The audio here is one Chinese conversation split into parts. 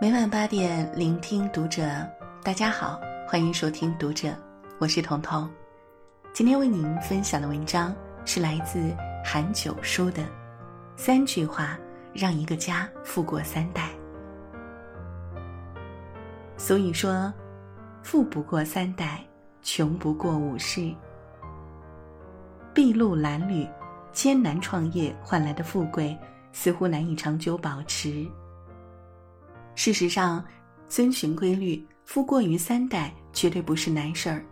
每晚八点，聆听读者。大家好，欢迎收听读者，我是彤彤。今天为您分享的文章是来自韩九叔的三句话，让一个家富过三代。所以说，富不过三代，穷不过五世。筚路蓝缕，艰难创业换来的富贵，似乎难以长久保持。事实上，遵循规律，富过于三代绝对不是难事儿。《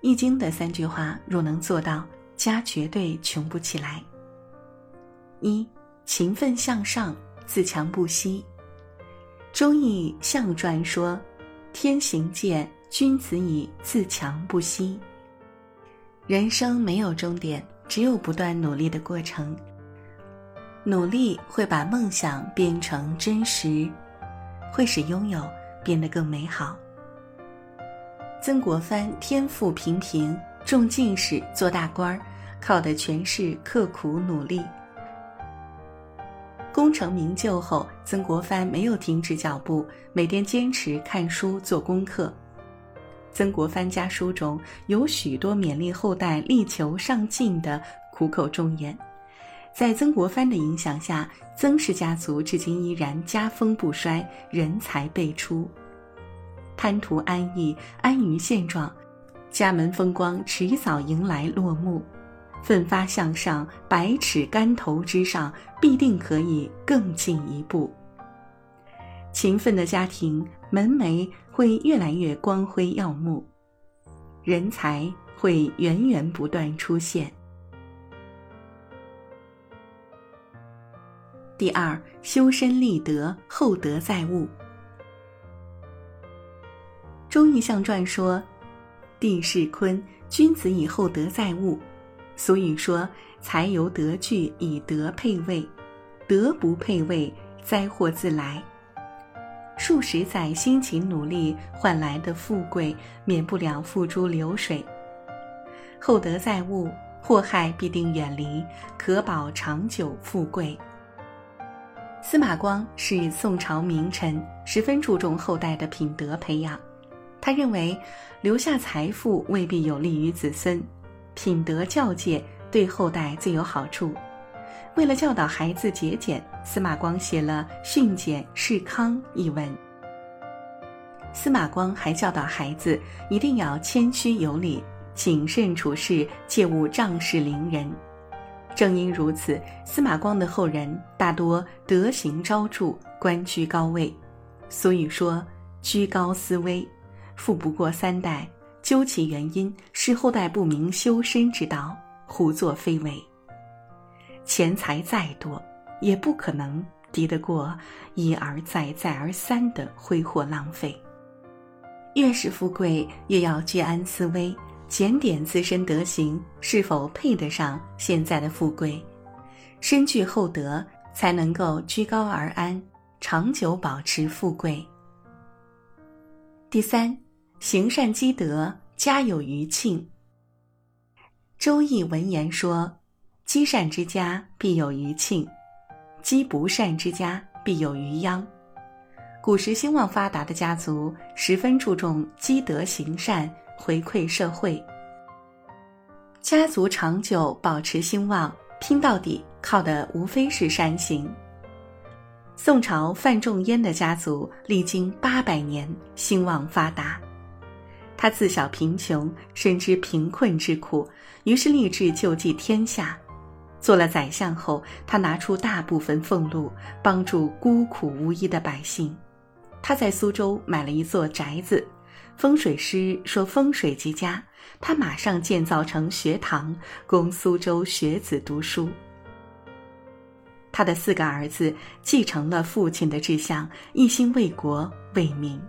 易经》的三句话，若能做到，家绝对穷不起来。一，勤奋向上，自强不息。《周易·象传》说：“天行健，君子以自强不息。”人生没有终点，只有不断努力的过程。努力会把梦想变成真实，会使拥有变得更美好。曾国藩天赋平平，中进士，做大官儿，靠的全是刻苦努力。功成名就后，曾国藩没有停止脚步，每天坚持看书做功课。曾国藩家书中有许多勉励后代力求上进的苦口忠言。在曾国藩的影响下，曾氏家族至今依然家风不衰，人才辈出。贪图安逸，安于现状，家门风光迟早迎来落幕。奋发向上，百尺竿头之上，必定可以更进一步。勤奋的家庭门楣会越来越光辉耀目，人才会源源不断出现。第二，修身立德，厚德载物。《周易象传》说：“地势坤，君子以厚德载物。”所以说，财由德聚，以德配位，德不配位，灾祸自来。数十载辛勤努力换来的富贵，免不了付诸流水。厚德载物，祸害必定远离，可保长久富贵。司马光是宋朝名臣，十分注重后代的品德培养。他认为，留下财富未必有利于子孙，品德教诫对后代最有好处。为了教导孩子节俭，司马光写了《训俭示康》一文。司马光还教导孩子一定要谦虚有礼，谨慎处事，切勿仗势凌人。正因如此，司马光的后人大多德行昭著，官居高位。所以说，居高思危，富不过三代。究其原因，是后代不明修身之道，胡作非为。钱财再多，也不可能敌得过一而再、再而三的挥霍浪费。越是富贵，越要居安思危。检点自身德行是否配得上现在的富贵，身具厚德才能够居高而安，长久保持富贵。第三，行善积德，家有余庆。《周易》文言说：“积善之家必有余庆，积不善之家必有余殃。”古时兴旺发达的家族十分注重积德行善。回馈社会，家族长久保持兴旺，拼到底靠的无非是善行。宋朝范仲淹的家族历经八百年兴旺发达，他自小贫穷，深知贫困之苦，于是立志救济天下。做了宰相后，他拿出大部分俸禄帮助孤苦无依的百姓。他在苏州买了一座宅子。风水师说风水极佳，他马上建造成学堂，供苏州学子读书。他的四个儿子继承了父亲的志向，一心为国为民。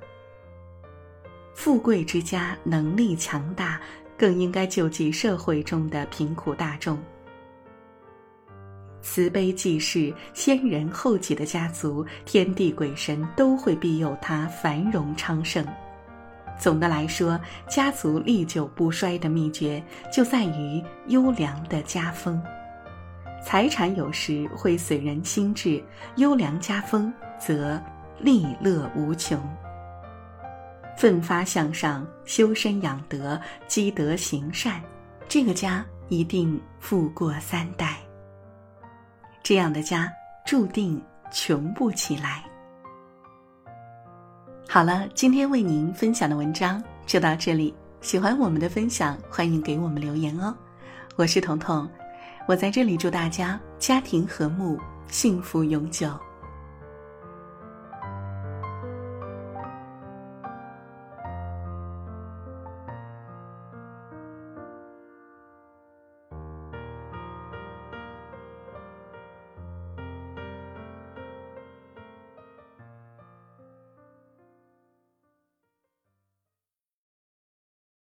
富贵之家能力强大，更应该救济社会中的贫苦大众。慈悲济世、先人后己的家族，天地鬼神都会庇佑他繁荣昌盛。总的来说，家族历久不衰的秘诀就在于优良的家风。财产有时会损人心智，优良家风则利乐无穷。奋发向上，修身养德，积德行善，这个家一定富过三代。这样的家注定穷不起来。好了，今天为您分享的文章就到这里。喜欢我们的分享，欢迎给我们留言哦。我是彤彤，我在这里祝大家家庭和睦，幸福永久。